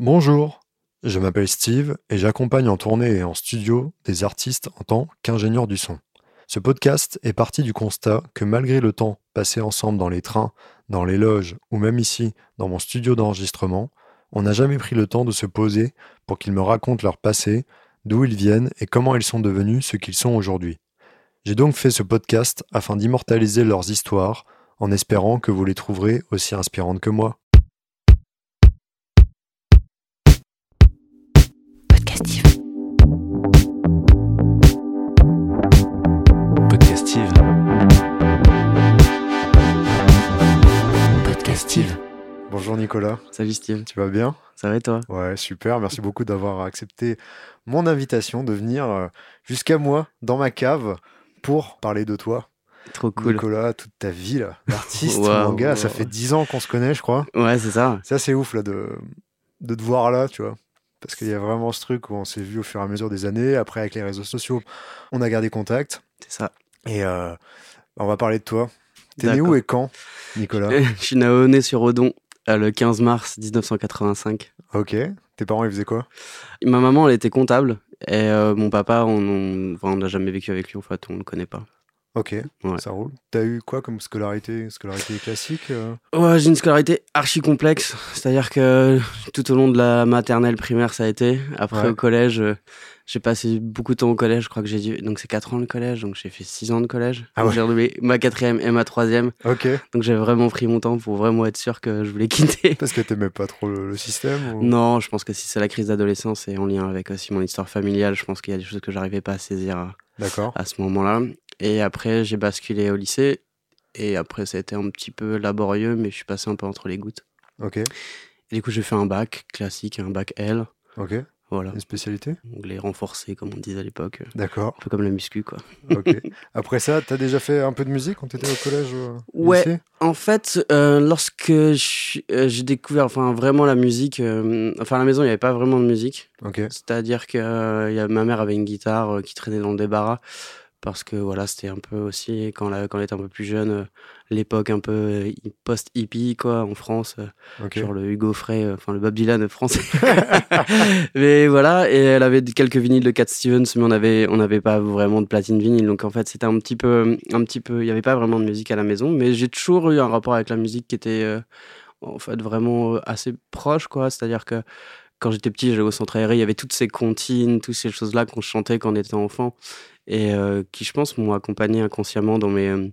Bonjour, je m'appelle Steve et j'accompagne en tournée et en studio des artistes en tant qu'ingénieur du son. Ce podcast est parti du constat que malgré le temps passé ensemble dans les trains, dans les loges ou même ici dans mon studio d'enregistrement, on n'a jamais pris le temps de se poser pour qu'ils me racontent leur passé, d'où ils viennent et comment ils sont devenus ce qu'ils sont aujourd'hui. J'ai donc fait ce podcast afin d'immortaliser leurs histoires en espérant que vous les trouverez aussi inspirantes que moi. Bonjour Nicolas, Salut Steve, tu vas bien? Ça va et toi? Ouais, super, merci beaucoup d'avoir accepté mon invitation de venir euh, jusqu'à moi dans ma cave pour parler de toi. Trop cool. Nicolas, toute ta vie là, l'artiste, Waouh, mon gars, ça fait 10 ans qu'on se connaît, je crois. Ouais, c'est ça. C'est assez ouf là de, de te voir là, tu vois. Parce qu'il y a vraiment ce truc où on s'est vu au fur et à mesure des années. Après, avec les réseaux sociaux, on a gardé contact. C'est ça. Et euh, on va parler de toi. T'es né où et quand, Nicolas? Je suis né sur Odon le 15 mars 1985. Ok. Tes parents, ils faisaient quoi? Ma maman, elle était comptable. Et euh, mon papa, on enfin, n'a jamais vécu avec lui, en fait, on ne le connaît pas. Ok, Ouais. ça roule. T'as eu quoi comme scolarité? Scolarité classique euh? Ouais, j'ai une scolarité archi complexe. C'est-à-dire que tout au long de la maternelle primaire, ça a été. Après, Ouais. au collège, euh, j'ai passé beaucoup de temps au collège. Je crois que j'ai dû. Donc, c'est 4 ans le collège. Donc, j'ai fait 6 ans de collège. Ah ouais. J'ai redoublé ma quatrième et ma troisième. Ok. Donc, j'ai vraiment pris mon temps pour vraiment être sûr que je voulais quitter. Parce que t'aimais pas trop le, le système ou... Non, je pense que si c'est la crise d'adolescence et en lien avec aussi mon histoire familiale, je pense qu'il y a des choses que j'arrivais pas à saisir à, D'accord. à ce moment-là. Et après, j'ai basculé au lycée. Et après, ça a été un petit peu laborieux, mais je suis passé un peu entre les gouttes. Ok. Et du coup, j'ai fait un bac classique, un bac L. Ok. Voilà. Une spécialité Anglais renforcé, comme on disait à l'époque. D'accord. Un peu comme la muscu, quoi. Ok. Après ça, t'as déjà fait un peu de musique quand t'étais au collège ou au Ouais. lycée? En fait, euh, lorsque euh, j'ai découvert enfin, vraiment la musique, euh, enfin à la maison, il n'y avait pas vraiment de musique. Ok. C'est-à-dire que euh, il y a, ma mère avait une guitare qui traînait dans le débarras parce que voilà, c'était un peu aussi quand, la, quand elle était un peu plus jeune, euh, l'époque un peu euh, post-hippie quoi en France, euh, genre le Hugo Frey, euh, enfin le Bob Dylan français. mais voilà, et elle avait quelques vinyles de Cat Stevens, mais on avait on n'avait pas vraiment de platine vinyle, donc en fait c'était un petit peu un petit peu, il y avait pas vraiment de musique à la maison, mais j'ai toujours eu un rapport avec la musique qui était en fait vraiment assez proche quoi, c'est-à-dire que quand j'étais petit, j'allais au centre aéré, il y avait toutes ces comptines, toutes ces choses-là qu'on chantait quand on était enfant et euh, qui, je pense, m'ont accompagné inconsciemment dans mes, euh,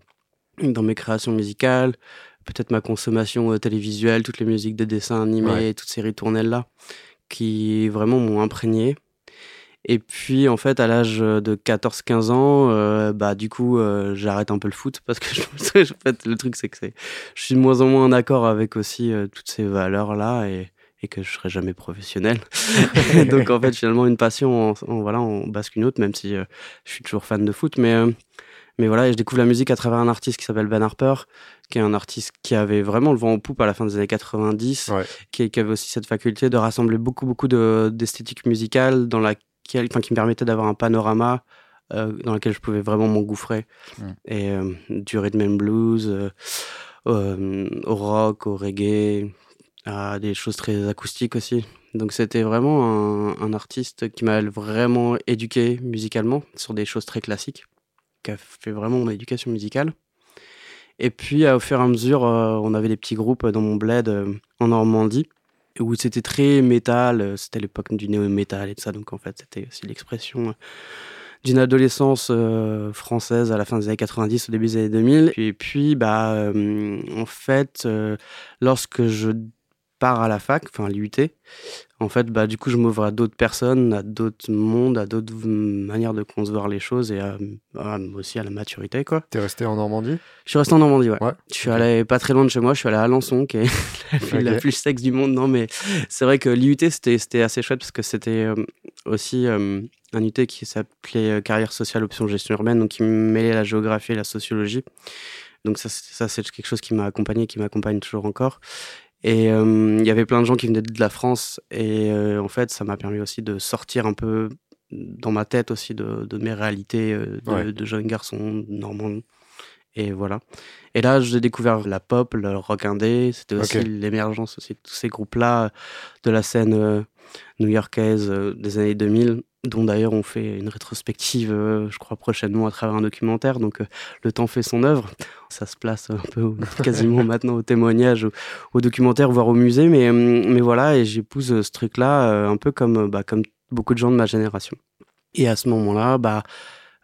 dans mes créations musicales, peut-être ma consommation euh, télévisuelle, toutes les musiques de dessins animés, Ouais. toutes ces ritournelles-là, qui vraiment m'ont imprégné. Et puis, en fait, à l'âge de 14-15 ans, euh, bah, du coup, euh, j'arrête un peu le foot parce que, je, en fait, le truc, c'est que je suis de moins en moins en accord avec aussi euh, toutes ces valeurs-là et, et que je serai jamais professionnel. Donc, en fait, finalement, une passion, en, en- voilà, on bascule une autre, même si euh, je suis toujours fan de foot. Mais, euh, mais voilà, et je découvre la musique à travers un artiste qui s'appelle Ben Harper, qui est un artiste qui avait vraiment le vent en poupe à la fin des années 90, Ouais. qui, qui avait aussi cette faculté de rassembler beaucoup, beaucoup de- d'esthétique musicale dans laquelle, enfin, qui me permettait d'avoir un panorama euh, dans lequel je pouvais vraiment m'engouffrer. Mm. Et du rhythm and blues, euh, au rock, au reggae, à des choses très acoustiques aussi. Donc c'était vraiment un, artiste qui m'a vraiment éduqué musicalement sur des choses très classiques, qui a fait vraiment mon éducation musicale. Et puis au fur et à mesure, euh, on avait des petits groupes dans mon bled euh, en Normandie où c'était très métal, c'était l'époque du néo-métal et tout ça, donc en fait c'était aussi l'expression euh, d'une adolescence française à la fin des années 90, au début des années 2000. Et puis, bah, en fait, lorsque je pars à la fac, enfin à l'UT, en fait, bah, du coup, je m'ouvre à d'autres personnes, à d'autres mondes, à d'autres manières de concevoir les choses et à, à- aussi à la maturité, quoi. T'es resté en Normandie? Je suis resté en Normandie, ouais. Ouais. Je suis allé pas très loin de chez moi, je suis allé à Alençon, qui est la ville la Ok. plus sexe du monde. Non, mais c'est vrai que l'IUT, c'était assez chouette parce que c'était euh, aussi euh, un UT qui s'appelait euh, Carrière sociale, option gestion urbaine, donc qui mêlait la géographie et la sociologie. Donc ça, c'est- ça c'est quelque chose qui m'a accompagné, qui m'accompagne toujours encore. Et euh, il y avait plein de gens qui venaient de la France. Et euh, en fait, ça m'a permis aussi de sortir un peu dans ma tête aussi de, de mes réalités euh, de, Ouais. de jeune garçon normand Et voilà. Et là, j'ai découvert la pop, le rock indé. C'était aussi l'émergence aussi de tous ces groupes-là de la scène new-yorkaise des années 2000 dont d'ailleurs on fait une rétrospective, euh, je crois, prochainement à travers un documentaire. Donc euh, le temps fait son œuvre. Ça se place un peu quasiment maintenant au témoignage, au, documentaire, voire au musée. Mais, mais voilà, et j'épouse euh, ce truc-là un peu comme, bah, comme beaucoup de gens de ma génération. Et à ce moment-là, bah,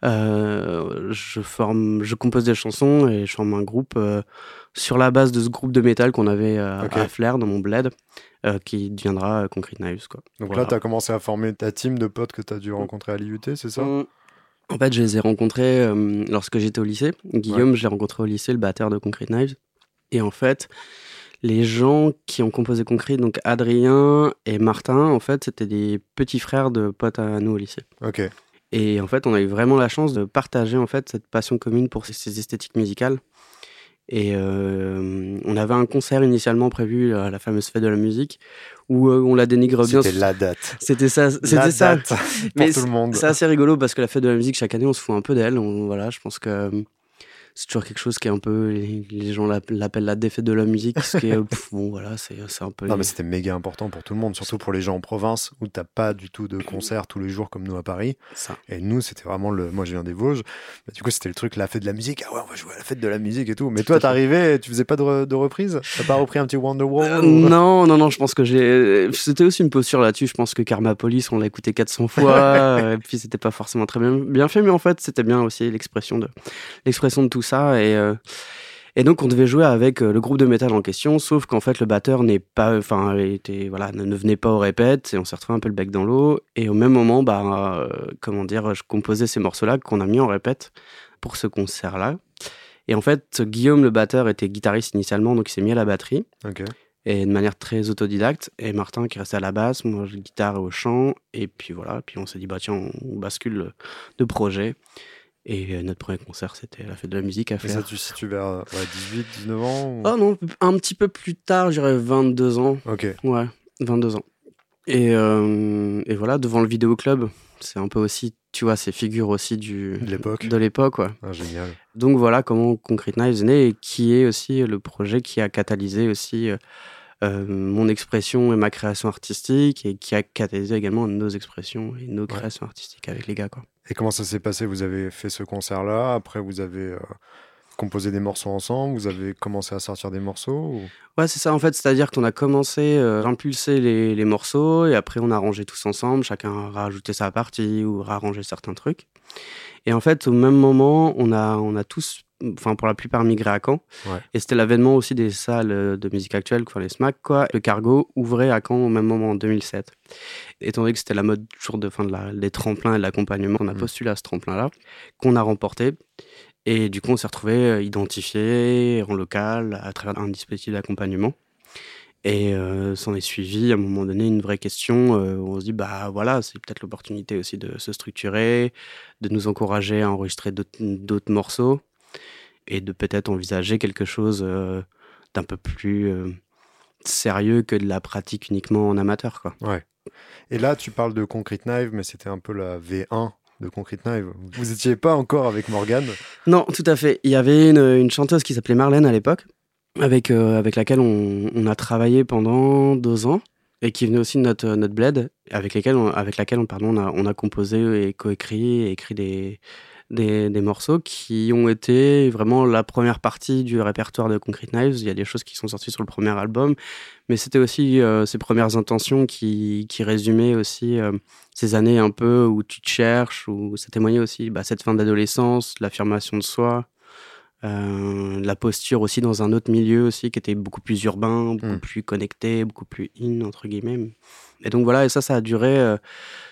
je, forme, je compose des chansons et je forme un groupe sur la base de ce groupe de métal qu'on avait à Flair dans mon bled. Euh, qui deviendra euh, Concrete Knives. Quoi. Donc là, tu as commencé à former ta team de potes que tu as dû rencontrer à l'IUT, c'est ça? Mmh. En fait, je les ai rencontrés euh, lorsque j'étais au lycée. Guillaume, je l'ai rencontré au lycée, le batteur de Concrete Knives. Et en fait, les gens qui ont composé Concrete, donc Adrien et Martin, en fait, c'était des petits frères de potes à nous au lycée. Ok. Et en fait, on a eu vraiment la chance de partager en fait cette passion commune pour ces esthétiques musicales. Et euh, on avait un concert initialement prévu à la fameuse fête de la musique où euh, on la dénigre bien. C'était la date. C'était ça. C'était ça. Date pour tout le monde. C'est assez rigolo parce que la fête de la musique chaque année on se fout un peu d'elle. Voilà, je pense que c'est toujours quelque chose qui est un peu les, gens l'appellent la défaite de la musique ce qui est bon voilà c'est un peu non mais c'était méga important pour tout le monde surtout pour les gens en province où t'as pas du tout de concert tous les jours comme nous à Paris. Ça. et nous c'était vraiment le moi je viens des Vosges. Bah, du coup c'était le truc la fête de la musique. Ah ouais on va jouer à la fête de la musique et tout. Mais toi t'arrivais tu faisais pas de, de reprise? T'as pas repris un petit Wonderwall euh, non non non je pense que j'ai c'était aussi une posture là-dessus. Je pense que Karma Police on l'a écouté 400 fois et puis c'était pas forcément très bien, bien fait mais en fait c'était bien aussi l'expression de l'expression de tout ça. Et, euh, et donc, on devait jouer avec euh, le groupe de métal en question, sauf qu'en fait, le batteur n'est pas, enfin, était, voilà, ne, venait pas au répète, et on s'est retrouvé un peu le bec dans l'eau. Et au même moment, bah, euh, comment dire, je composais ces morceaux-là qu'on a mis en répète pour ce concert-là. Et en fait, Guillaume, le batteur, était guitariste initialement, donc il s'est mis à la batterie. Et de manière très autodidacte. Et Martin qui restait à la basse, moi, je guitare et au chant. Et puis voilà, puis on s'est dit, bah tiens, on bascule de projet. Et euh, notre premier concert, c'était la fête de la musique à faire. Et ça, tu situes vers 18, 19 ans Oh non, un petit peu plus tard, j'irais 22 ans. Ok. Ouais, 22 ans. Et, euh, et voilà, devant le vidéoclub, c'est un peu aussi, tu vois, ces figures aussi du, de l'époque. De l'époque, ouais. Ah, génial. Donc voilà comment Concrete Knives est né et qui est aussi le projet qui a catalysé aussi euh, mon expression et ma création artistique et qui a catalysé également nos expressions et nos créations artistiques avec les gars, quoi. Et comment ça s'est passé? Vous avez fait ce concert-là, après vous avez euh, composé des morceaux ensemble, vous avez commencé à sortir des morceaux Ouais, c'est ça en fait, c'est-à-dire qu'on a commencé à impulser les, les, morceaux et après on a arrangé tous ensemble, chacun a rajouté sa partie ou arrangé certains trucs. Et en fait, au même moment, on a, on a tous enfin pour la plupart migré à Caen. Et c'était l'avènement aussi des salles de musique actuelle, quoi, les SMAC, quoi. Le Cargo ouvrait à Caen au même moment en 2007. Étant donné que c'était la mode toujours de fin de la, des tremplins et de l'accompagnement, on a mmh. postulé à ce tremplin-là, qu'on a remporté. Et du coup, on s'est retrouvé euh, identifié en local à travers un dispositif d'accompagnement. Et euh, s'en est suivi à un moment donné une vraie question euh, où on se dit bah voilà c'est peut-être l'opportunité aussi de se structurer, de nous encourager à enregistrer d'autres morceaux et de peut-être envisager quelque chose euh, d'un peu plus euh, sérieux que de la pratique uniquement en amateur. Quoi. Ouais. Et là, tu parles de Concrete Knife, mais c'était un peu la V1 de Concrete Knife. Vous n'étiez pas encore avec Morgane? Non, tout à fait. Il y avait une, chanteuse qui s'appelait Marlène à l'époque, avec, euh, avec laquelle on, a travaillé pendant deux ans et qui venait aussi de notre, notre bled, avec, lesquels avec laquelle on, pardon, on, a, on a composé et coécrit et écrit des, des, morceaux qui ont été vraiment la première partie du répertoire de Concrete Knives. Il y a des choses qui sont sorties sur le premier album, mais c'était aussi euh, ces premières intentions qui, qui résumaient aussi euh, ces années un peu où tu te cherches, où ça témoignait aussi bah, cette fin d'adolescence, l'affirmation de soi. Euh, la posture aussi dans un autre milieu aussi qui était beaucoup plus urbain, beaucoup hmm. plus connecté, beaucoup plus in entre guillemets. Et donc voilà, et ça, ça a duré,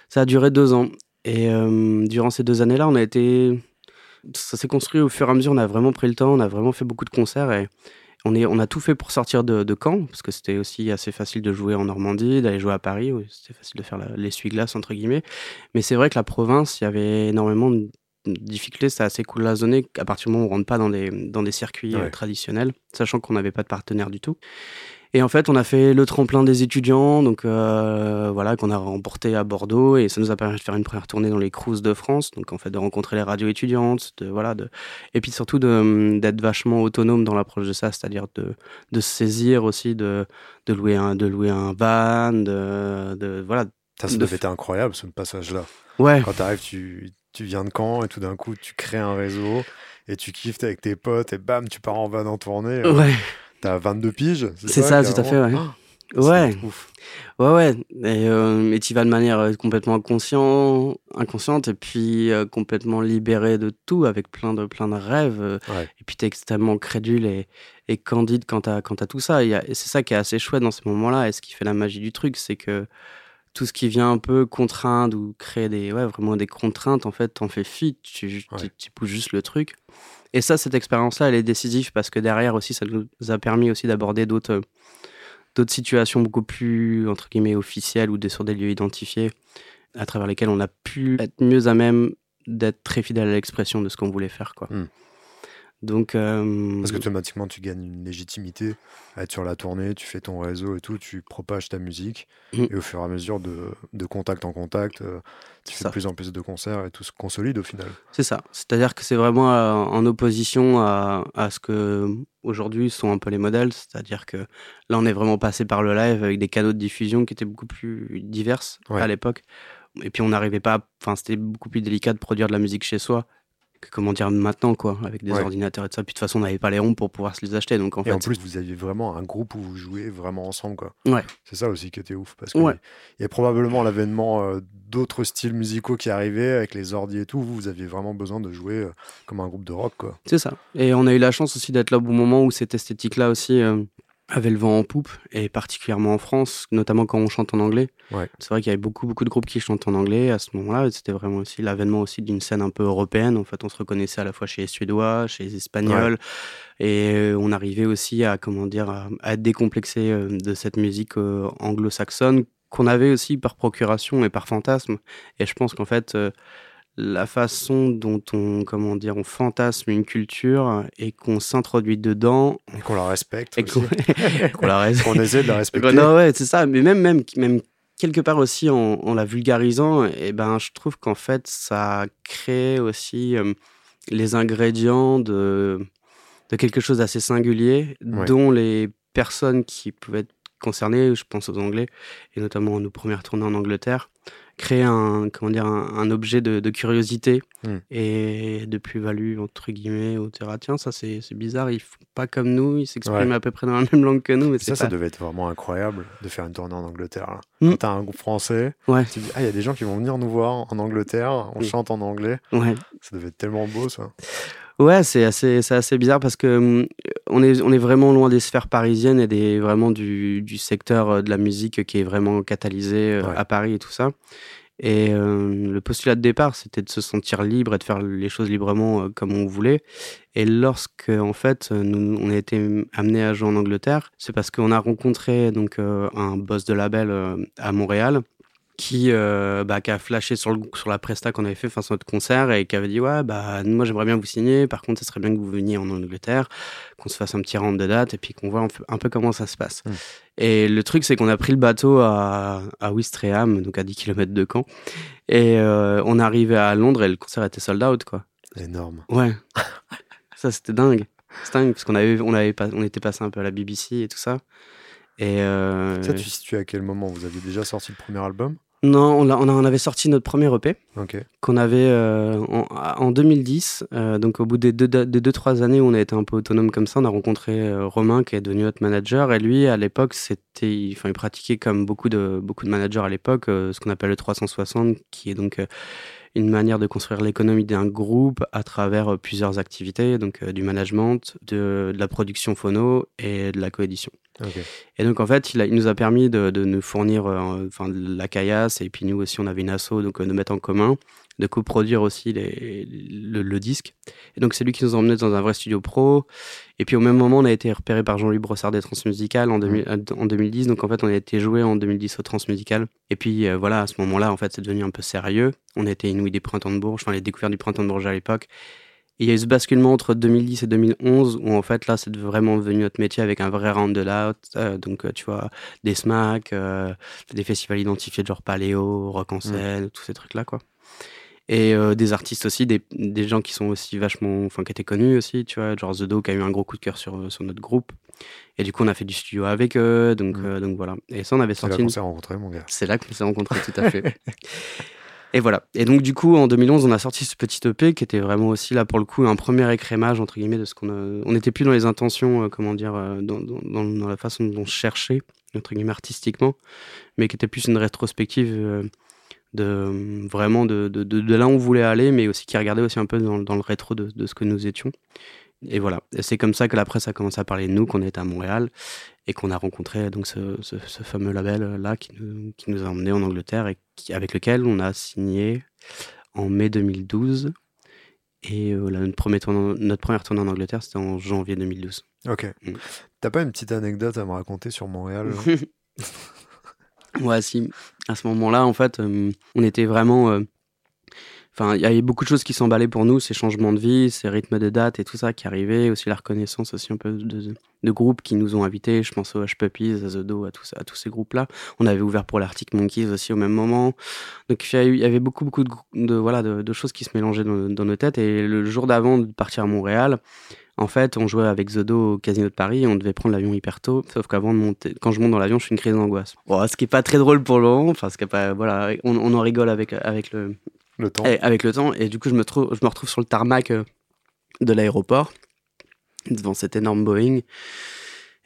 ça a duré deux ans. Et durant ces deux années-là, on a été. Ça s'est construit au fur et à mesure, on a vraiment pris le temps, on a vraiment fait beaucoup de concerts et on, est, on a tout fait pour sortir de, de Caen, parce que c'était aussi assez facile de jouer en Normandie, d'aller jouer à Paris, c'était facile de faire l'essuie-glace, entre guillemets. Mais c'est vrai que la province, il y avait énormément de difficultés, c'était assez cloisonné à partir du moment où on rentre pas dans des, dans des circuits traditionnels, sachant qu'on n'avait pas de partenaire du tout. Et en fait, on a fait le tremplin des étudiants, donc euh, voilà, qu'on a remporté à Bordeaux, et ça nous a permis de faire une première tournée dans les cruises de France, donc en fait de rencontrer les radios étudiantes, de voilà, de et puis surtout d'être vachement autonome dans l'approche de ça, c'est-à-dire de de saisir aussi, de de louer un de louer un van, de, de voilà. Ça, ça devait être incroyable ce passage-là. Ouais. Quand tu arrives, tu tu viens de Caen et tout d'un coup tu crées un réseau et tu kiffes avec tes potes et bam, tu pars en van en tournée. Ouais. T'as 22 piges. C'est ça, tout à fait, ouais. ouais. Ouais, ouais. Et, euh, tu vas de manière euh, complètement inconscient, inconsciente et puis euh, complètement libéré de tout avec plein de, plein de rêves. Euh, et puis t'es extrêmement crédule et, et candide quand t'as, quand as tout ça. Et, et c'est ça qui est assez chouette dans ces moments-là. Et ce qui fait la magie du truc, c'est que tout ce qui vient un peu contraindre ou créer des, ouais, vraiment des contraintes, en fait, t'en fais fi, tu, tu, tu, pousses juste le truc. Et ça, cette expérience-là, elle est décisive parce que derrière aussi, ça nous a permis aussi d'aborder d'autres, d'autres situations beaucoup plus, entre guillemets, officielles ou des, sur des lieux identifiés à travers lesquels on a pu être mieux à même d'être très fidèle à l'expression de ce qu'on voulait faire, quoi. Mmh. Donc, euh... Parce qu'automatiquement, tu gagnes une légitimité à être sur la tournée, tu fais ton réseau et tout, tu propages ta musique. Mmh. Et au fur et à mesure de, de contact en contact, euh, tu fais de plus en plus de concerts et tout se consolide au final. C'est ça. C'est-à-dire que c'est vraiment euh, en opposition à, à ce que aujourd'hui sont un peu les modèles. C'est-à-dire que là, on est vraiment passé par le live avec des canaux de diffusion qui étaient beaucoup plus diverses ouais. à l'époque. Et puis on n'arrivait pas, enfin c'était beaucoup plus délicat de produire de la musique chez soi comment dire maintenant quoi avec des ouais. ordinateurs et tout ça. Puis de toute façon on n'avait pas les ronds pour pouvoir se les acheter donc en et fait en plus vous aviez vraiment un groupe où vous jouez vraiment ensemble quoi. Ouais. C'est ça aussi qui était ouf parce qu'il ouais. y a probablement l'avènement euh, d'autres styles musicaux qui arrivaient avec les ordi et tout. Vous, vous aviez vraiment besoin de jouer euh, comme un groupe de rock quoi. C'est ça. Et on a eu la chance aussi d'être là au bon moment où cette esthétique là aussi euh, avait le vent en poupe, et particulièrement en France, notamment quand on chante en anglais. Ouais. C'est vrai qu'il y avait beaucoup, beaucoup de groupes qui chantent en anglais à ce moment-là. C'était vraiment aussi l'avènement aussi d'une scène un peu européenne. En fait, on se reconnaissait à la fois chez les Suédois, chez les Espagnols, ouais. et on arrivait aussi à, comment dire, à, être décomplexé euh, de cette musique euh, anglo-saxonne qu'on avait aussi par procuration et par fantasme. Et je pense qu'en fait, euh, la façon dont on comment dire on fantasme une culture et qu'on s'introduit dedans et qu'on la respecte et qu'on qu la respecte. Qu'on essaie de la respecter. Non ouais c'est ça. Mais même même même quelque part aussi en, en la vulgarisant et eh ben je trouve qu'en fait ça crée aussi euh, les ingrédients de de quelque chose d'assez singulier ouais. dont les personnes qui pouvaient être concernées je pense aux anglais et notamment nos premières tournées en Angleterre créer un comment dire un, un objet de, de curiosité Hmm. mmh. et de plus-value entre guillemets au terrain tiens ça c'est bizarre ils font pas comme nous ils s'expriment ouais. à peu près dans la même langue que nous mais ça pas... ça devait être vraiment incroyable de faire une tournée en Angleterre mmh. t'as un groupe français ouais. tu dis ah il y a des gens qui vont venir nous voir en Angleterre on mmh. chante en anglais ouais. ça devait être tellement beau ça Ouais, c'est assez, c'est assez bizarre parce que hum, on est, on est vraiment loin des sphères parisiennes et des, vraiment du, du secteur euh, de la musique qui est vraiment catalysé euh, ouais. à Paris et tout ça. Et euh, le postulat de départ, c'était de se sentir libre et de faire les choses librement euh, comme on voulait. Et lorsque, en fait, nous, on a été amené à jouer en Angleterre, c'est parce qu'on a rencontré donc euh, un boss de label à Montréal qui, euh, bah, qui a flashé sur, le, sur la presta qu'on avait fait face à notre concert et qui avait dit ouais bah moi j'aimerais bien vous signer. Par contre ce serait bien que vous veniez en Angleterre qu'on se fasse un petit round de date et puis qu'on voit un peu comment ça se passe. Mmh. et le truc c'est qu'on a pris le bateau à, à Ouistreham donc à 10 km de Caen. Et euh, on est arrivé à Londres et le concert était sold out quoi. Énorme. Ouais. Ça c'était dingue. C'est dingue parce qu'on avait on avait pas on était passé un peu à la BBC et tout ça. Et euh... ça tu situes à quel moment? Vous aviez déjà sorti le premier album? Non, on, a, on, avait sorti notre premier EP okay. qu'on avait euh, en, en, 2010. Euh, donc au bout des 2-3 deux, deux, trois années où on a été un peu autonome comme ça, on a rencontré euh, Romain qui est devenu notre manager. Et lui, à l'époque, c'était, enfin, il pratiquait comme beaucoup de, beaucoup de managers à l'époque euh, ce qu'on appelle le 360, qui est donc une manière de construire l'économie d'un groupe à travers plusieurs activités, donc du management, de, de la production phono et de la coédition. Okay. Et donc en fait, il, a, il, nous a permis de, de nous fournir euh, enfin, de la caillasse et puis nous aussi on avait une asso donc euh, de mettre en commun, de coproduire aussi les, le, le, disque. Et donc c'est lui qui nous a emmenés dans un vrai studio pro. Et puis au même moment, on a été repéré par Jean-Louis Brossard des Transmusicales en, mmh. en 2010. Donc en fait, on a été joué en 2010 au Transmusical. Et puis euh, voilà, à ce moment-là, en fait, c'est devenu un peu sérieux. On a été inouïs des Printemps de Bourges, enfin les découvertes du Printemps de Bourges à l'époque. Il y a eu ce basculement entre 2010 et 2011 où en fait là c'est vraiment devenu notre métier avec un vrai round de loud. Euh, donc euh, tu vois des smacks, euh, des festivals identifiés de genre paléo, rock en Mm. scène, tous ces trucs là quoi. Et euh, des artistes aussi, des, des gens qui sont aussi vachement, enfin qui étaient connus aussi, tu vois, genre The Do qui a eu un gros coup de cœur sur, sur notre groupe. Et du coup on a fait du studio avec eux, donc, Mm. donc voilà. Et ça on avait C'est là sorti qu'on une s'est rencontrés, mon gars. c'est là qu'on s'est rencontrés, tout à fait. Et voilà. Et donc, du coup, en 2011, on a sorti ce petit EP qui était vraiment aussi, là, pour le coup, un premier écrémage, entre guillemets, de ce qu'on a... On n'était plus dans les intentions, euh, comment dire, euh, dans, la façon dont on cherchait, entre guillemets, artistiquement, mais qui était plus une rétrospective euh, de vraiment de, là où on voulait aller, mais aussi qui regardait aussi un peu dans, le rétro de, de ce que nous étions. Et voilà. C'est comme ça que la presse a commencé à parler de nous, qu'on était à Montréal et qu'on a rencontré donc ce, ce, ce fameux label euh, là qui nous, qui nous a emmenés en Angleterre et qui- avec lequel on a signé en mai 2012. Et euh, là, notre, premier tournée, notre première tournée en Angleterre, c'était en janvier 2012. Ok. Mm. T'as pas une petite anecdote à me raconter sur Montréal ouais, si. À ce moment-là, en fait, euh, on était vraiment. Il y avait beaucoup de choses qui s'emballaient pour nous, ces changements de vie, ces rythmes de date et tout ça qui arrivaient, aussi la reconnaissance aussi un peu de, groupes qui nous ont invités, je pense aux Hush Puppies, à The Do, à, tous à tous ces groupes-là. On avait ouvert pour l'Arctic Monkeys aussi au même moment. Donc il y avait beaucoup, beaucoup de, voilà, de, choses qui se mélangeaient dans, nos têtes. Et le jour d'avant de partir à Montréal, en fait, on jouait avec The Do au Casino de Paris et on devait prendre l'avion hyper tôt. Sauf qu'avant de monter, quand je monte dans l'avion, je suis une crise d'angoisse. Ce qui est pas très drôle pour le moment. Enfin, ce qui est pas, voilà, on, on en rigole avec, avec le, Et avec le temps. Et du coup, je me, trouve, je me retrouve sur le tarmac euh, de l'aéroport, devant cet énorme Boeing.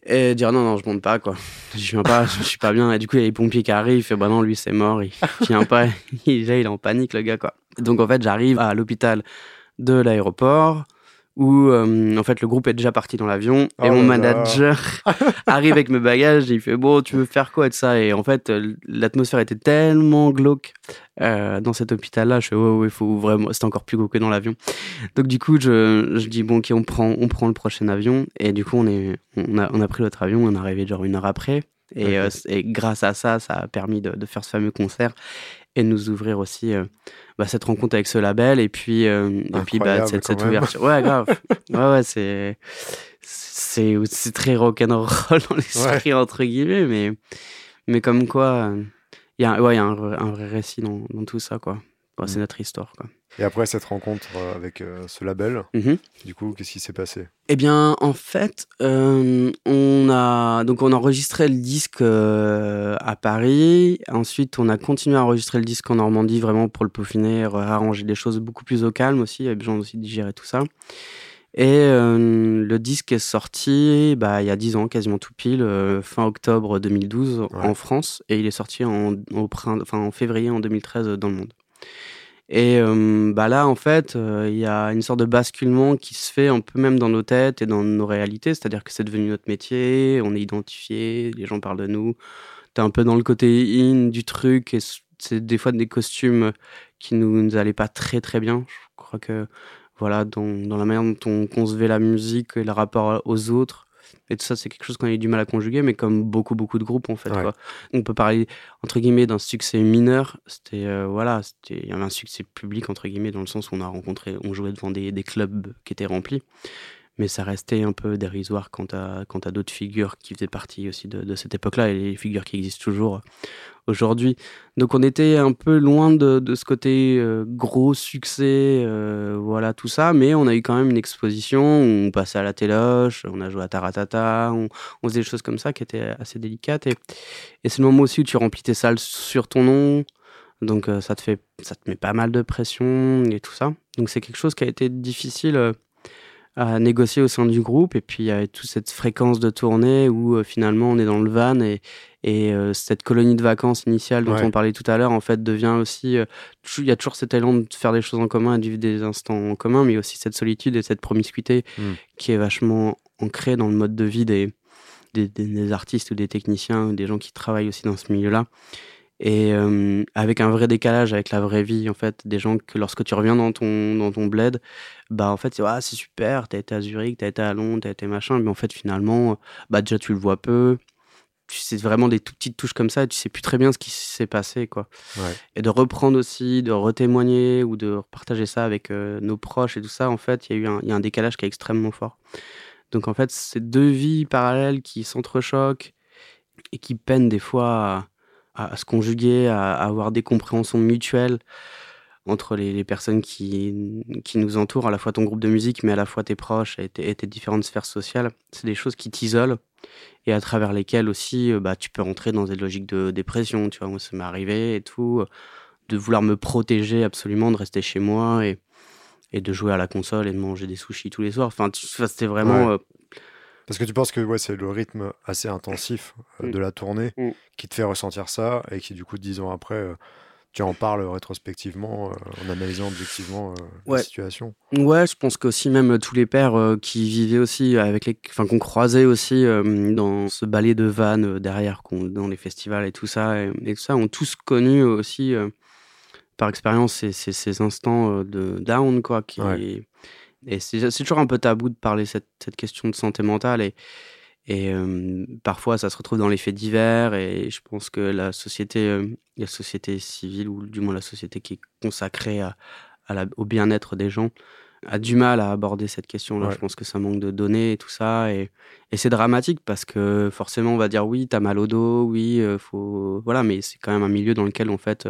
Et dire non, non, je monte pas, quoi. Je viens pas, je suis pas bien. Et du coup, il y a les pompiers qui arrivent. Il fait bah non, lui, c'est mort. Il vient pas. Il, déjà, il est en panique, le gars, quoi. Donc, en fait, j'arrive à l'hôpital de l'aéroport où, euh, en fait, le groupe est déjà parti dans l'avion. Oh et mon là là. manager arrive avec mes bagages. Et il fait bon, tu veux faire quoi de ça? Et en fait, euh, l'atmosphère était tellement glauque euh, dans cet hôpital-là. Je fais ouais, ouais, faut vraiment. C'était encore plus glauque que dans l'avion. Donc du coup, je, je dis bon, ok, on prend, on prend le prochain avion. Et du coup, on est, on a, on a pris l'autre avion. On est arrivé genre une heure après. Et, euh, grâce à ça, ça a permis de, de faire ce fameux concert et de nous ouvrir aussi euh, bah, cette rencontre avec ce label et puis euh, et puis bah, cette, ouverture. Ouais, grave. ouais, ouais, c'est c'est c'est très rock'n'roll dans l'esprit entre guillemets, mais mais comme quoi, il y a ouais, y a un, vrai- un vrai récit dans, dans tout ça quoi. C'est Mm. notre histoire quoi. Et après cette rencontre euh, avec euh, ce label, Mhm. du coup, qu'est-ce qui s'est passé? Eh bien, en fait, euh, on a donc on a enregistré le disque euh, à Paris. Ensuite, on a continué à enregistrer le disque en Normandie, vraiment pour le peaufiner, arranger des choses beaucoup plus au calme aussi. Il y avait besoin aussi de digérer tout ça. Et le disque est sorti bah, il y a 10 ans, quasiment tout pile, fin octobre 2012 Ouais. en France, et il est sorti en, au printemps- enfin, en février en 2013 dans le monde. Et euh, bah là, en fait, euh, il y a une sorte de basculement qui se fait un peu même dans nos têtes et dans nos réalités, c'est-à-dire que c'est devenu notre métier, on est identifié, les gens parlent de nous, t'es un peu dans le côté in du truc, et c'est des fois des costumes qui nous, nous allaient pas très très bien. Je crois que voilà, dans, dans la manière dont on concevait la musique et le rapport aux autres. Et tout ça, c'est quelque chose qu'on a eu du mal à conjuguer, mais comme beaucoup, beaucoup de groupes, en fait. Ouais. quoi. On peut parler, entre guillemets, d'un succès mineur. C'était, euh, voilà, il y avait un succès public, entre guillemets, dans le sens où on a rencontré, on jouait devant des, des clubs qui étaient remplis. Mais ça restait un peu dérisoire quant à, quant à d'autres figures qui faisaient partie aussi de, cette époque-là et les figures qui existent toujours aujourd'hui. Donc on était un peu loin de, de ce côté euh, gros succès, euh, voilà tout ça, mais on a eu quand même une exposition où on passait à la téloche, on a joué à Taratata, on, faisait des choses comme ça qui étaient assez délicates et, et c'est le moment aussi où tu remplis tes salles sur ton nom. Donc euh, ça te fait ça te met pas mal de pression et tout ça. Donc c'est quelque chose qui a été difficile euh, à négocier au sein du groupe et puis il y avait toute cette fréquence de tournée où euh, finalement on est dans le van et et euh, cette colonie de vacances initiale dont Ouais. on parlait tout à l'heure, en fait, devient aussi. euh, Il y a toujours cet élan de faire des choses en commun et de vivre des instants en commun, mais aussi cette solitude et cette promiscuité Mm. qui est vachement ancrée dans le mode de vie des, des, des- des artistes ou des techniciens ou des gens qui travaillent aussi dans ce milieu-là. Et euh, avec un vrai décalage avec la vraie vie, en fait, des gens que lorsque tu reviens dans ton, dans ton bled, bah en fait, c'est ah, c'est super, t'as été à Zurich, t'as été à Londres, t'as été machin, mais en fait, finalement, bah déjà, tu le vois peu sais vraiment des tout petites touches comme ça, et tu sais plus très bien ce qui s'est passé, quoi. Et de reprendre aussi, de retémoigner ou de partager ça avec euh, nos proches et tout ça, en fait, il y a eu un, y a un décalage qui est extrêmement fort. Donc en fait, c'est deux vies parallèles qui s'entrechoquent et qui peinent des fois à, se conjuguer, à, avoir des compréhensions mutuelles entre les, personnes qui, qui nous entourent, à la fois ton groupe de musique, mais à la fois tes proches et tes, différentes sphères sociales. C'est des choses qui t'isolent et à travers lesquelles aussi euh, bah, tu peux rentrer dans des logiques de dépression. Tu vois, moi, ça m'est arrivé et tout, euh, de vouloir me protéger absolument, de rester chez moi et, et de jouer à la console et de manger des sushis tous les soirs. Enfin, c'était vraiment. Euh, Parce que tu penses que ouais, c'est le rythme assez intensif mm. de la tournée mm. qui te fait ressentir ça et qui, du coup, dix ans après, tu en parles rétrospectivement euh, en analysant objectivement euh, la situation. Ouais, je pense qu'aussi même euh, tous les pères qui vivaient aussi avec les, enfin qu'on croisait aussi dans ce ballet de vannes derrière, dans les festivals et tout ça, et, ça, ont tous connu aussi par expérience ces, ces, instants de down quoi. Qui, Et c'est toujours un peu tabou de parler cette, cette question de santé mentale et et parfois, ça se retrouve dans les faits divers. Et je pense que la société, la société civile, ou du moins la société qui est consacrée à, au bien-être des gens, a du mal à aborder cette question-là. Je pense que ça manque de données et tout ça. Et, et c'est dramatique parce que forcément, on va dire oui, t'as mal au dos, oui, faut. Voilà, mais c'est quand même un milieu dans lequel, en fait,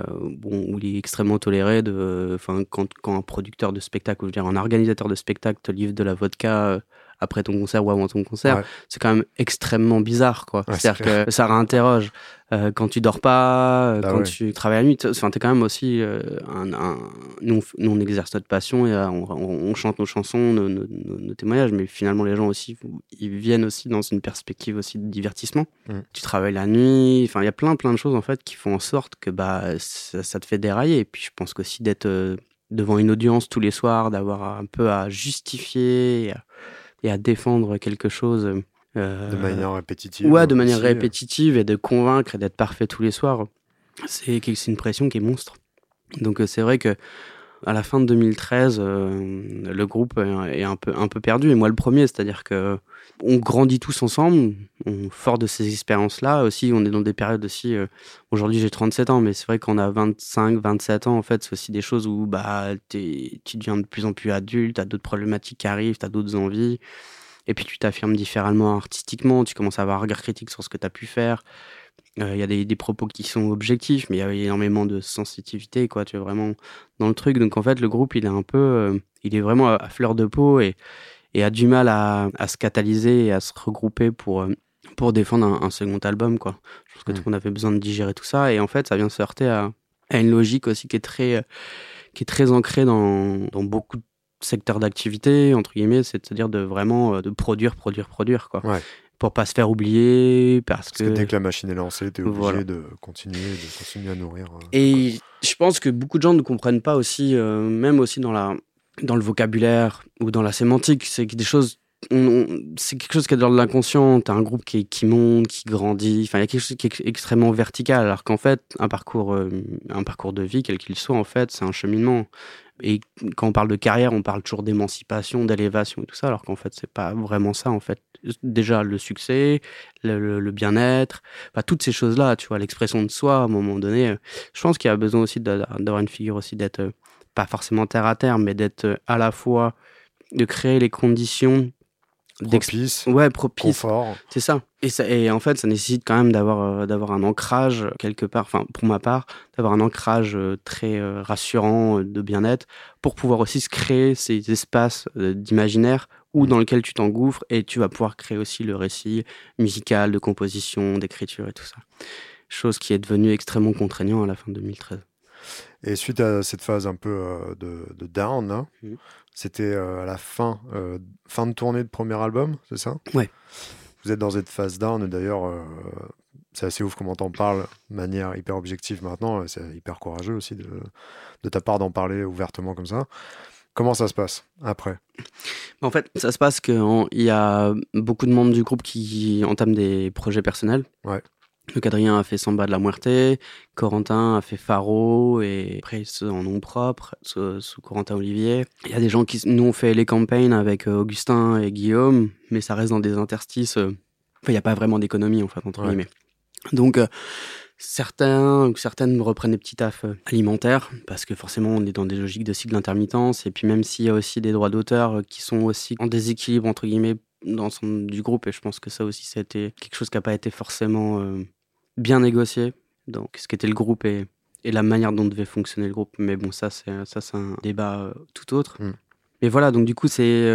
bon, où il est extrêmement toléré de. Quand, quand, un producteur de spectacle, ou je veux un organisateur de spectacle te livre de la vodka après ton concert ou avant ton concert, c'est quand même extrêmement bizarre, quoi. C'est-à-dire que ça réinterroge. Euh, quand tu dors pas, euh, bah quand tu travailles la nuit, enfin, t'es quand même aussi euh, un, Nous, on exerce notre passion et on, chante nos chansons, nos, témoignages, mais finalement, les gens aussi, ils viennent aussi dans une perspective aussi de divertissement. Mm. Tu travailles la nuit, enfin, il y a plein, plein de choses, en fait, qui font en sorte que, bah, ça, te fait dérailler. Et puis, je pense qu'aussi d'être devant une audience tous les soirs, d'avoir un peu à justifier, et à défendre quelque chose. Euh, de manière répétitive. Ouais, de manière répétitive et de convaincre et d'être parfait tous les soirs. C'est une pression qui est monstre. Donc euh, c'est vrai que à la fin de 2013, euh, le groupe est un peu, perdu. Et moi, le premier, c'est-à-dire que on grandit tous ensemble, on, fort de ces expériences-là. Aussi, on est dans des périodes aussi. Aujourd'hui, j'ai 37 ans, mais c'est vrai qu'on a 25, 27 ans, en fait, c'est aussi des choses où bah, tu deviens de plus en plus adulte, tu as d'autres problématiques qui arrivent, tu as d'autres envies. Et puis, tu t'affirmes différemment artistiquement, tu commences à avoir un regard critique sur ce que tu as pu faire. Euh, il y a des, propos qui sont objectifs, mais il y a énormément de sensitivité, quoi. Tu es vraiment dans le truc. Donc en fait, le groupe, il est un peu, euh, il est vraiment à, fleur de peau et, et a du mal à, se catalyser et à se regrouper pour euh, pour défendre un, second album, quoi. Je pense que tout le monde avait besoin de digérer tout ça et en fait, ça vient se heurter à, à une logique aussi qui est très qui est très ancrée dans, dans beaucoup de secteurs d'activité entre guillemets c'est-à-dire de vraiment de produire produire produire quoi ouais pour pas se faire oublier parce, que... dès que la machine est lancée tu es obligé de continuer de continuer à nourrir euh, et je pense que beaucoup de gens ne comprennent pas aussi euh, même aussi dans la dans le vocabulaire ou dans la sémantique c'est des choses c'est quelque chose qui est dans l'inconscient t'as un groupe qui, qui monte qui grandit enfin il y a quelque chose qui est extrêmement vertical alors qu'en fait un parcours euh, un parcours de vie quel qu'il soit en fait c'est un cheminement et quand on parle de carrière, on parle toujours d'émancipation, d'élévation et tout ça, alors qu'en fait, c'est pas vraiment ça, en fait. Déjà, le succès, le, bien-être, toutes ces choses-là, tu vois, l'expression de soi, à un moment donné, euh, je pense qu'il y a besoin aussi d'avoir une figure aussi d'être, euh, pas forcément terre à terre, mais d'être euh, à la fois, de créer les conditions propice, ouais, propice. C'est ça. Et, ça. et en fait, ça nécessite quand même d'avoir euh, d'avoir un ancrage quelque part, enfin pour ma part, d'avoir un ancrage euh, très euh, rassurant de bien-être pour pouvoir aussi se créer ces espaces d'imaginaire où mmh. dans lequel tu t'engouffres et tu vas pouvoir créer aussi le récit musical, de composition, d'écriture et tout ça. Chose qui est devenue extrêmement contraignant à la fin de 2013. Et suite à cette phase un peu de, de down, hein, mmh. C'était euh, à la fin, euh, fin de tournée de premier album, c'est ça? Ouais. Vous êtes dans cette phase down, et d'ailleurs, euh, c'est assez ouf comment t'en parles de manière hyper objective maintenant. C'est hyper courageux aussi de, de ta part d'en parler ouvertement comme ça. Comment ça se passe après? En fait, ça se passe qu'il y a beaucoup de membres du groupe qui entament des projets personnels. Ouais. Le Adrien a fait Samba de la Muerte, Corentin a fait Faro, et après en nom propre, sous, Corentin Olivier. Il y a des gens qui nous ont fait les campagnes avec euh, Augustin et Guillaume, mais ça reste dans des interstices euh, Enfin, il n'y a pas vraiment d'économie, en fait, entre guillemets. Donc, euh, certains ou certaines reprennent des petits tafs euh, alimentaires, parce que forcément, on est dans des logiques de cycle d'intermittence. Et puis, même s'il y a aussi des droits d'auteur euh, qui sont aussi en déséquilibre, entre guillemets, dans son, du groupe, et je pense que ça aussi, ça a été quelque chose qui n'a pas été forcément bien négocié. Donc, ce qu'était le groupe et, et, la manière dont devait fonctionner le groupe. Mais bon, ça, c'est, ça, c'est un débat tout autre. Mm. Mais voilà, donc du coup, c'est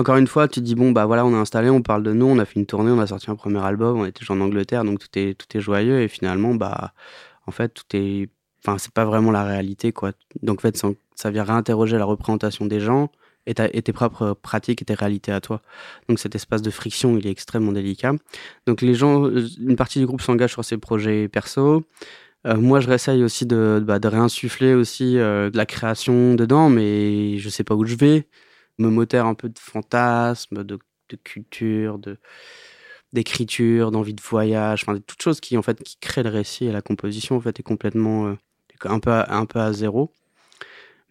encore une fois, tu te dis, bon, bah voilà, on est installé, on parle de nous, on a fait une tournée, on a sorti un premier album, on était en Angleterre, donc tout est, tout est joyeux. Et finalement, bah, en fait, tout est. Enfin, c'est pas vraiment la réalité, quoi. Donc, en fait, ça, vient réinterroger la représentation des gens et, tes propres pratiques et tes réalités à toi. Donc, cet espace de friction, il est extrêmement délicat. Donc, les gens, une partie du groupe s'engage sur ses projets perso. Euh, moi, je réessaye aussi de, bah, de réinsuffler aussi euh, de la création dedans, mais je sais pas où je vais me moteur un peu de fantasmes, de, culture, de d'écriture, d'envie de voyage, enfin toutes choses qui en fait qui créent le récit et la composition en fait est complètement euh, un peu à, un peu à zéro.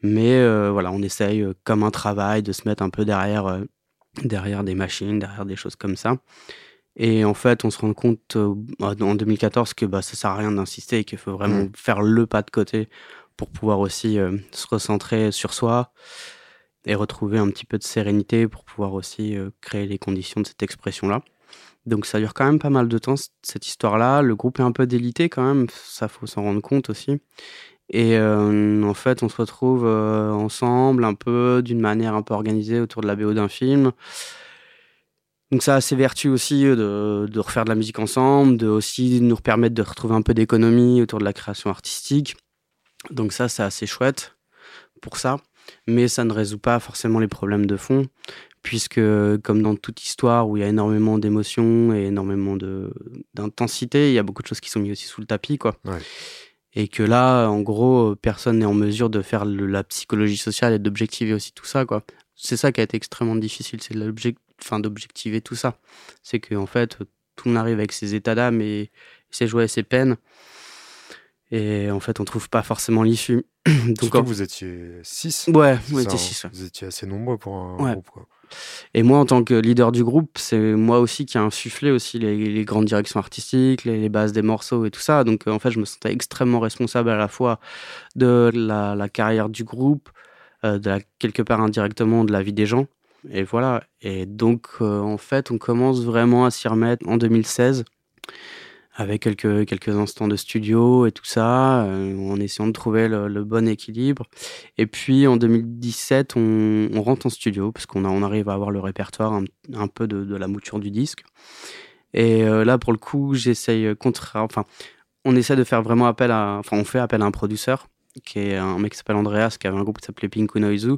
Mais euh, voilà, on essaye euh, comme un travail de se mettre un peu derrière derrière des machines, derrière des choses comme ça. Et en fait, on se rend compte en 2014 que bah, ça sert à rien d'insister et qu'il faut vraiment mmh. faire le pas de côté pour pouvoir aussi se recentrer sur soi, et retrouver un petit peu de sérénité pour pouvoir aussi euh, créer les conditions de cette expression-là. Donc ça dure quand même pas mal de temps cette histoire-là. Le groupe est un peu délité quand même, ça faut s'en rendre compte aussi. Et euh, en fait, on se retrouve euh, ensemble un peu d'une manière un peu organisée autour de la BO d'un film. Donc ça a ses vertus aussi de, de, refaire de la musique ensemble, de aussi nous permettre de retrouver un peu d'économie autour de la création artistique. Donc ça, c'est assez chouette pour ça mais ça ne résout pas forcément les problèmes de fond, puisque comme dans toute histoire où il y a énormément d'émotions et énormément d'intensité, il y a beaucoup de choses qui sont mises aussi sous le tapis, quoi. Et que là, en gros, personne n'est en mesure de faire la psychologie sociale et d'objectiver aussi tout ça, quoi. C'est ça qui a été extrêmement difficile, c'est d'objectiver tout ça. C'est qu'en fait, tout le monde arrive avec ses états d'âme et ses joies et ses peines. Et en fait, on trouve pas forcément l'issue. Donc, vous étiez 6 Ouais, vous étiez 6. Vous étiez assez nombreux pour un groupe. Quoi. Et moi, en tant que leader du groupe, c'est moi aussi qui a insufflé aussi les, grandes directions artistiques, les, bases des morceaux et tout ça. Donc, en fait, je me sentais extrêmement responsable à la fois de la, carrière du groupe, euh, de la, quelque part indirectement de la vie des gens. Et voilà. Et donc, euh, en fait, on commence vraiment à s'y remettre en 2016 avec quelques, quelques instants de studio et tout ça, euh, en essayant de trouver le, bon équilibre. Et puis en 2017, on, rentre en studio, parce qu'on on arrive à avoir le répertoire un, peu de, la mouture du disque. Et euh, là, pour le coup, j'essaye, contre, enfin, on essaie de faire vraiment appel à, enfin, on fait appel à un producteur qui est un mec qui s'appelle Andreas, qui avait un groupe qui s'appelait Pinku Noizu.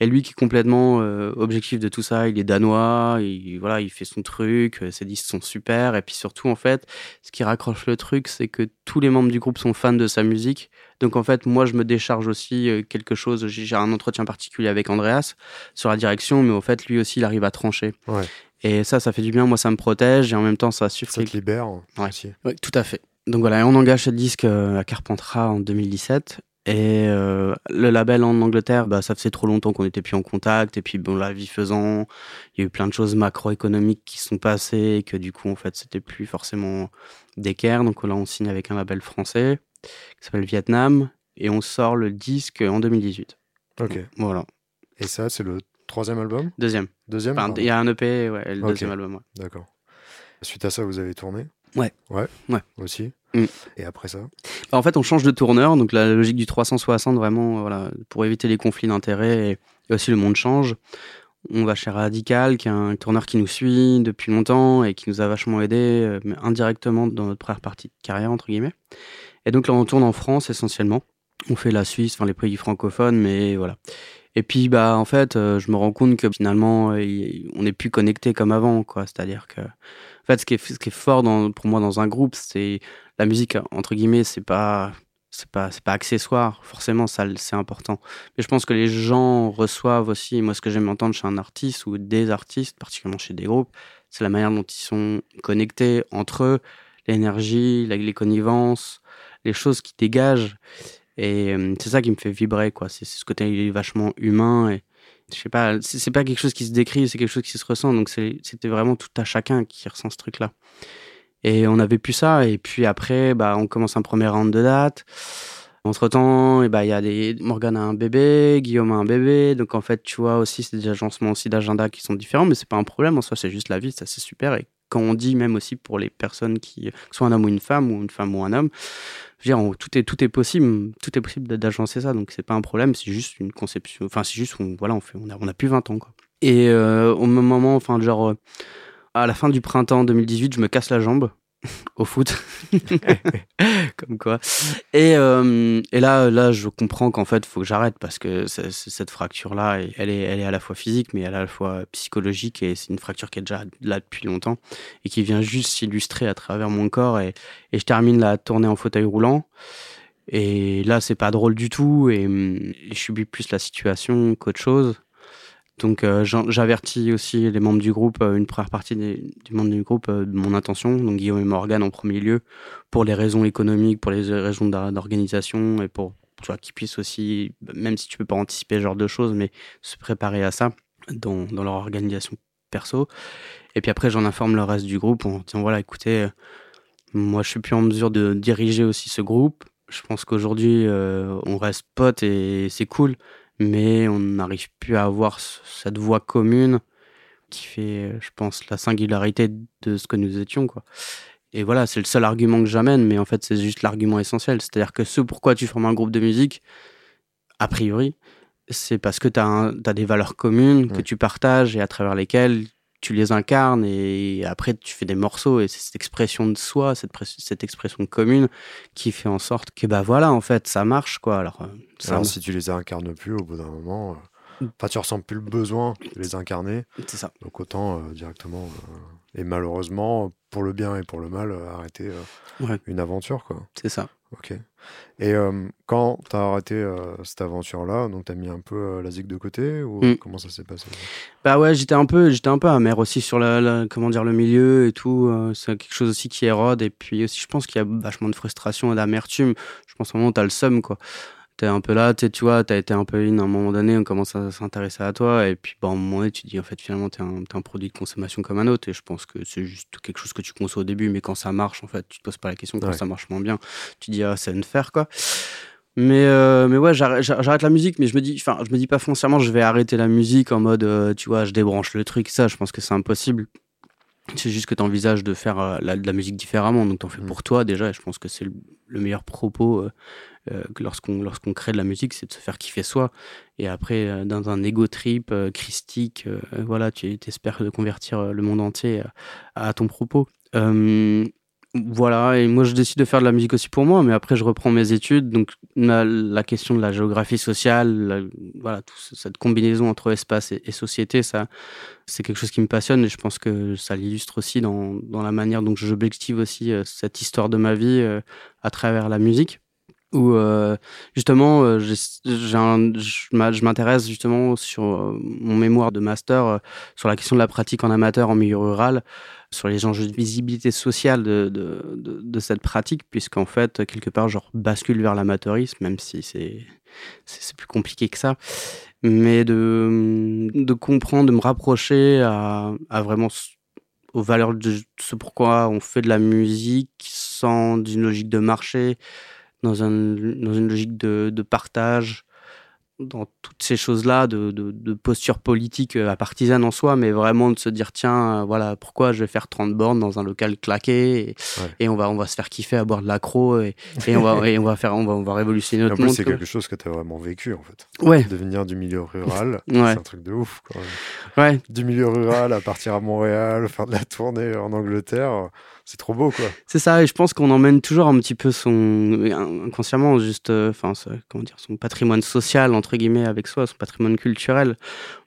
Et lui qui est complètement euh, objectif de tout ça, il est danois, il, voilà, il fait son truc, euh, ses disques sont super. Et puis surtout, en fait, ce qui raccroche le truc, c'est que tous les membres du groupe sont fans de sa musique. Donc en fait, moi, je me décharge aussi euh, quelque chose. J'ai un entretien particulier avec Andreas sur la direction, mais en fait, lui aussi, il arrive à trancher. Et ça, ça fait du bien. Moi, ça me protège et en même temps, ça suffit. Ça te libère ouais. aussi. Oui, tout à fait. Donc voilà, on engage ce disque à Carpentras en 2017 et euh, le label en Angleterre, bah, ça faisait trop longtemps qu'on n'était plus en contact. Et puis, bon, la vie faisant, il y a eu plein de choses macroéconomiques qui sont passées et que du coup, en fait, c'était plus forcément d'équerre. Donc là, on signe avec un label français qui s'appelle Vietnam et on sort le disque en 2018. Ok. Voilà. Et ça, c'est le troisième album? Deuxième. Deuxième Il y a un EP, ouais, le deuxième album. Ouais. D'accord. Suite à ça, vous avez tourné? Ouais. Ouais. Ouais. Aussi? Et après ça bah, En fait, on change de tourneur. Donc, la logique du 360, vraiment, voilà, pour éviter les conflits d'intérêts et, aussi le monde change. On va chez Radical, qui est un tourneur qui nous suit depuis longtemps et qui nous a vachement aidé, euh, mais indirectement dans notre première partie de carrière, entre guillemets. Et donc là, on tourne en France essentiellement. On fait la Suisse, enfin les pays francophones, mais voilà. Et puis, bah, en fait, euh, je me rends compte que finalement, on n'est plus connecté comme avant, quoi. C'est-à-dire que, en fait, ce qui est, ce qui est fort pour moi dans un groupe, c'est la musique entre guillemets c'est pas c'est pas pas accessoire forcément ça c'est important mais je pense que les gens reçoivent aussi moi ce que j'aime entendre chez un artiste ou des artistes particulièrement chez des groupes c'est la manière dont ils sont connectés entre eux l'énergie les connivences les choses qui dégagent et euh, c'est ça qui me fait vibrer quoi c'est ce côté vachement humain et, je sais pas, c'est pas quelque chose qui se décrit, c'est quelque chose qui se ressent. Donc c'était vraiment tout à chacun qui ressent ce truc-là. Et on avait pu ça. Et puis après, bah, on commence un premier round de date. Entre temps, et bah, il y a des, Morgane a un bébé, Guillaume a un bébé. Donc en fait, tu vois aussi, c'est des agencements aussi d'agenda qui sont différents, mais c'est pas un problème. En soi, c'est juste la vie, ça c'est super. On dit même aussi pour les personnes qui, soit un homme ou une femme, ou une femme ou un homme, je dire, tout est, tout est possible, tout est possible d'agencer ça. Donc c'est pas un problème, c'est juste une conception. Enfin, c'est juste, on, voilà, on fait, a, plus 20 ans, quoi. Et euh, au moment, enfin, genre, à la fin du printemps 2018, je me casse la jambe au foot. Comme quoi. Et, euh, et, là, là, je comprends qu'en fait, il faut que j'arrête parce que cette fracture-là, elle est, elle est à la fois physique, mais elle est à la fois psychologique et c'est une fracture qui est déjà là depuis longtemps et qui vient juste s'illustrer à travers mon corps. Et, et, je termine la tournée en fauteuil roulant. Et là, c'est pas drôle du tout et, et je subis plus la situation qu'autre chose. Donc euh, j'avertis aussi les membres du groupe, euh, une première partie des, membres du groupe euh, de mon intention, donc Guillaume et Morgan en premier lieu, pour les raisons économiques, pour les raisons d'organisation et pour qu'ils puissent aussi, même si tu peux pas anticiper ce genre de choses, mais se préparer à ça dans, dans leur organisation perso. Et puis après j'en informe le reste du groupe en disant voilà écoutez, moi je suis plus en mesure de diriger aussi ce groupe. Je pense qu'aujourd'hui on reste potes et c'est cool mais on n'arrive plus à avoir cette voix commune qui fait, je pense, la singularité de ce que nous étions, quoi. Et voilà, c'est le seul argument que j'amène, mais en fait, c'est juste l'argument essentiel. C'est-à-dire que ce pourquoi tu formes un groupe de musique, a priori, c'est parce que tu as, des valeurs communes que tu partages et à travers lesquelles tu les incarnes et après tu fais des morceaux et c'est cette expression de soi, cette, cette expression commune qui fait en sorte que bah voilà en fait ça marche quoi. Alors, euh, si tu les incarnes plus au bout d'un moment, euh, mm. tu ressens plus le besoin de les incarner. C'est ça. Donc autant euh, directement et malheureusement pour le bien et pour le mal arrêter une aventure quoi. C'est ça. Ok. Et quand tu as arrêté cette aventure-là, donc tu as mis un peu la zig de côté ou mmh. comment ça s'est passé? Bah ouais, j'étais un peu, j'étais un peu amer aussi sur la, comment dire le milieu et tout. c'est quelque chose aussi qui érode et puis aussi je pense qu'il y a vachement de frustration et d'amertume. Je pense au moment où t'as le seum quoi t'es un peu là, tu vois, t'as été un peu in à un moment donné, on commence à s'intéresser à toi, et puis bon, à un moment donné, tu dis en fait finalement t'es un, un produit de consommation comme un autre, et je pense que c'est juste quelque chose que tu conçois au début, mais quand ça marche, en fait, tu te poses pas la question, quand ça marche moins bien, tu dis ah, c'est une faire quoi. Mais, euh, mais ouais, j'arrête la musique, mais je me dis, enfin, je me dis pas foncièrement, je vais arrêter la musique en mode, euh, tu vois, je débranche le truc, ça, je pense que c'est impossible. C'est juste que tu envisages de faire euh, la, de la musique différemment, donc t'en fais mmh. pour toi déjà, et je pense que c'est le, meilleur propos euh, lorsqu'on lorsqu'on crée de la musique, c'est de se faire kiffer soi. Et après, euh, dans un ego trip euh, christique, voilà, tu espères de convertir le monde entier à, ton propos. voilà, et moi je décide de faire de la musique aussi pour moi, mais après je reprends mes études, donc la, question de la géographie sociale, voilà, toute cette combinaison entre espace et, société, ça, c'est quelque chose qui me passionne et je pense que ça l'illustre aussi dans, dans, la manière dont j'objective aussi cette histoire de ma vie à travers la musique où euh, justement euh, je m'intéresse justement sur euh, mon mémoire de master sur la question de la pratique en amateur en milieu rural, sur les enjeux de visibilité sociale de, cette pratique, puisqu'en fait, quelque part, genre bascule vers l'amateurisme, même si c'est plus compliqué que ça, mais de, de comprendre, de me rapprocher à vraiment aux valeurs de ce pourquoi on fait de la musique sans une logique de marché, dans, un, dans une logique de, de, partage, dans toutes ces choses-là, de, de, posture politique euh, à partisane en soi, mais vraiment de se dire tiens, euh, voilà, pourquoi je vais faire 30 bornes dans un local claqué et, on, va, on va se faire kiffer à boire de l'accro et, et, on, va, et on va faire on va, on va révolutionner notre monde. c'est quelque chose que tu as vraiment vécu en fait. Ouais. De venir du milieu rural, c'est un truc de ouf. Quand Ouais. Du milieu rural à partir à Montréal, faire de la tournée en Angleterre c'est trop beau, quoi. C'est ça, et je pense qu'on emmène toujours un petit peu son, inconsciemment, juste, euh, enfin, comment dire, son patrimoine social, entre guillemets, avec soi, son patrimoine culturel,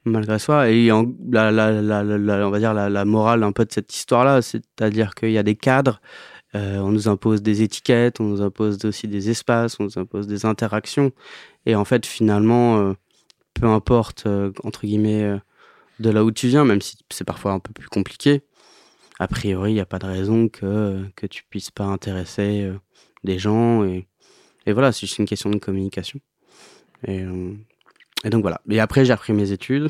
malgré soi. Et la, on va dire la, morale un peu de cette histoire-là, c'est-à-dire qu'il y a des cadres, euh, on nous impose des étiquettes, on nous impose aussi des espaces, on nous impose des interactions. Et en fait, finalement, euh, peu importe, entre guillemets, de là où tu viens, même si c'est parfois un peu plus compliqué, a priori, il n'y a pas de raison que, que tu puisses pas intéresser euh, des gens. Et, et voilà, c'est juste une question de communication. Et, euh, et donc voilà. Et après, j'ai repris mes études,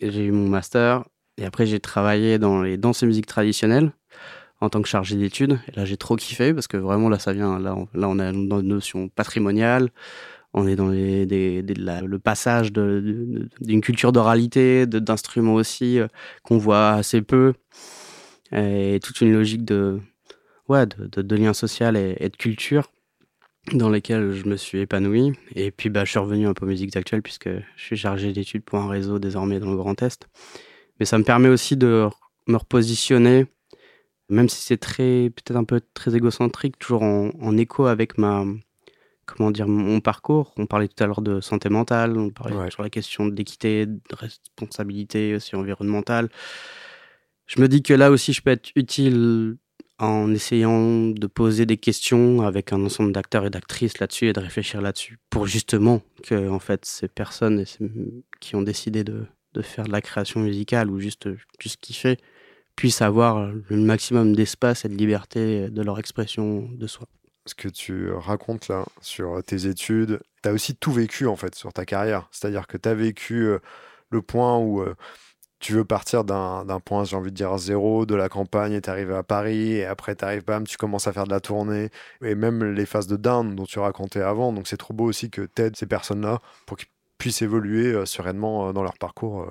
j'ai eu mon master, et après, j'ai travaillé dans les danses et musiques traditionnelles en tant que chargé d'études. Et là, j'ai trop kiffé parce que vraiment, là, ça vient. Là, on, là, on est dans une notion patrimoniale. On est dans les, des, des, le passage d'une culture d'oralité, d'instruments aussi, euh, qu'on voit assez peu. Et toute une logique de, ouais, de, de, lien social et, de culture dans lesquels je me suis épanoui. Et puis, bah, je suis revenu un peu aux musiques actuelles puisque je suis chargé d'études pour un réseau désormais dans le Grand Est. Mais ça me permet aussi de me repositionner, même si c'est très, peut-être un peu très égocentrique, toujours en, en, écho avec ma, comment dire, mon parcours. On parlait tout à l'heure de santé mentale, on parlait ouais. sur la question d'équité, de responsabilité aussi environnementale. Je me dis que là aussi, je peux être utile en essayant de poser des questions avec un ensemble d'acteurs et d'actrices là-dessus et de réfléchir là-dessus pour justement que en fait ces personnes qui ont décidé de, faire de la création musicale ou juste juste kiffer puissent avoir le maximum d'espace et de liberté de leur expression de soi. Ce que tu racontes là sur tes études, tu as aussi tout vécu en fait sur ta carrière. C'est-à-dire que tu as vécu euh, le point où euh, tu veux partir d'un point, j'ai envie de dire zéro, de la campagne, et t'arrives à Paris, et après t'arrives, bam, tu commences à faire de la tournée, et même les phases de down dont tu racontais avant. Donc c'est trop beau aussi que t'aides ces personnes-là pour qu'ils puissent évoluer euh, sereinement euh, dans leur parcours euh,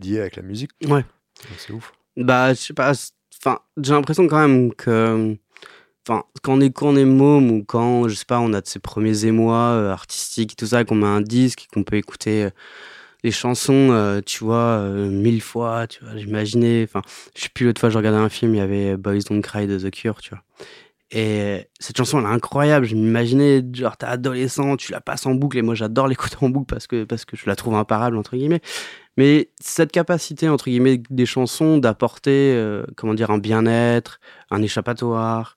lié avec la musique. Ouais. C'est ouf. Bah, je sais pas, enfin, j'ai l'impression quand même que. Enfin, quand on est, quand on est môme ou quand, je sais pas, on a de ses premiers émois artistiques et tout ça, qu'on met un disque, qu'on peut écouter les chansons, euh, tu vois, euh, mille fois, tu vois, j'imaginais, enfin, je sais plus, l'autre fois, je regardais un film, il y avait Boys Don't Cry de The Cure, tu vois. Et cette chanson, elle est incroyable. Je m'imaginais, genre, t'es adolescent, tu la passes en boucle, et moi, j'adore l'écouter en boucle parce que, parce que je la trouve imparable, entre guillemets. Mais cette capacité, entre guillemets, des chansons d'apporter, euh, comment dire, un bien-être, un échappatoire,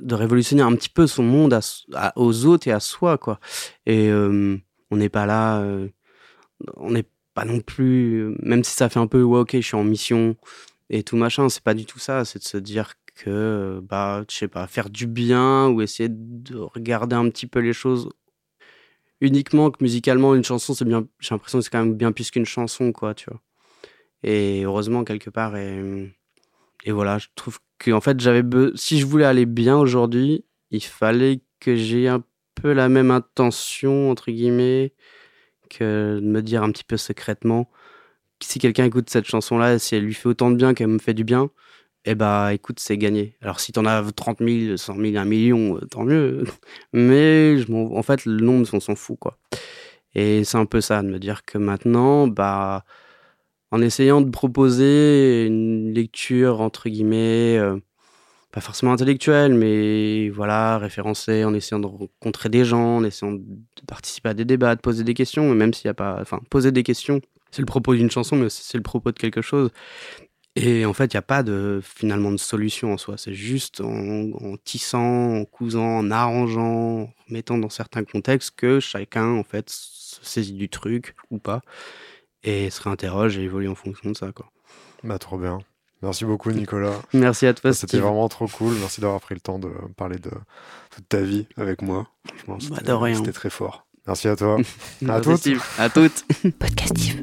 de révolutionner un petit peu son monde à, aux autres et à soi, quoi. Et euh, on n'est pas là euh, on n'est pas non plus, même si ça fait un peu, ouais, ok, je suis en mission et tout machin, c'est pas du tout ça. C'est de se dire que, bah, je sais pas, faire du bien ou essayer de regarder un petit peu les choses uniquement que musicalement, une chanson, c'est bien, j'ai l'impression que c'est quand même bien plus qu'une chanson, quoi, tu vois. Et heureusement, quelque part, et, et voilà, je trouve que, en fait, j'avais, si je voulais aller bien aujourd'hui, il fallait que j'ai un peu la même intention, entre guillemets, que de me dire un petit peu secrètement si quelqu'un écoute cette chanson-là, si elle lui fait autant de bien qu'elle me fait du bien, eh bah écoute, c'est gagné. Alors si t'en as 30 000, 100 000, 1 million, euh, tant mieux. Mais je en fait, le nombre, on s'en fout, quoi. Et c'est un peu ça, de me dire que maintenant, bah, en essayant de proposer une lecture, entre guillemets, euh, pas forcément intellectuel, mais voilà, référencé en essayant de rencontrer des gens, en essayant de participer à des débats, de poser des questions, même s'il n'y a pas. Enfin, poser des questions, c'est le propos d'une chanson, mais c'est le propos de quelque chose. Et en fait, il n'y a pas de, finalement de solution en soi. C'est juste en, tissant, en cousant, en arrangeant, en mettant dans certains contextes que chacun, en fait, se saisit du truc ou pas et se réinterroge et évolue en fonction de ça, quoi. Bah, trop bien. Merci beaucoup, Nicolas. Merci à toi. C'était vraiment trop cool. Merci d'avoir pris le temps de parler de toute ta vie avec moi. Bah, C'était très fort. Merci à toi. à toutes. À toutes. Podcastive.